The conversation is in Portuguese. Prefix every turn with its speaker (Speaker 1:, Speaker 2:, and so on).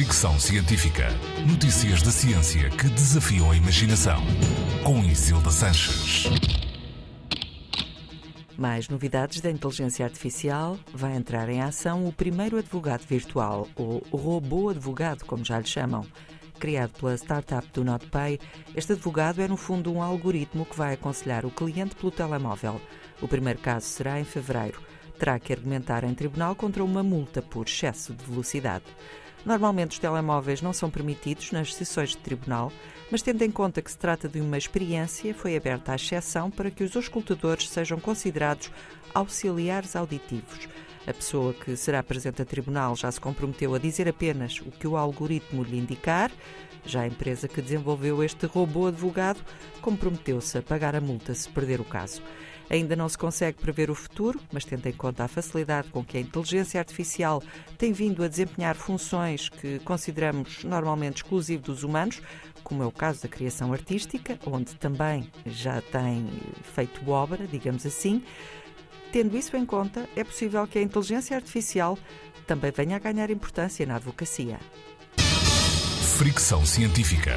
Speaker 1: Fricção Científica. Notícias da ciência que desafiam a imaginação. Com Isilda Sanches.
Speaker 2: Mais novidades da inteligência artificial. Vai entrar em ação o primeiro advogado virtual, ou robô advogado, como já lhe chamam. Criado pela startup do NotPay, este advogado é, no fundo, um algoritmo que vai aconselhar o cliente pelo telemóvel. O primeiro caso será em fevereiro. Terá que argumentar em tribunal contra uma multa por excesso de velocidade. Normalmente os telemóveis não são permitidos nas sessões de tribunal, mas tendo em conta que se trata de uma experiência, foi aberta a exceção para que os auscultadores sejam considerados auxiliares auditivos. A pessoa que será presente a tribunal já se comprometeu a dizer apenas o que o algoritmo lhe indicar. Já a empresa que desenvolveu este robô advogado comprometeu-se a pagar a multa se perder o caso. Ainda não se consegue prever o futuro, mas tendo em conta a facilidade com que a inteligência artificial tem vindo a desempenhar funções que consideramos normalmente exclusivas dos humanos, como é o caso da criação artística, onde também já tem feito obra, digamos assim. Tendo isso em conta, é possível que a inteligência artificial também venha a ganhar importância na advocacia.
Speaker 1: Fricção científica.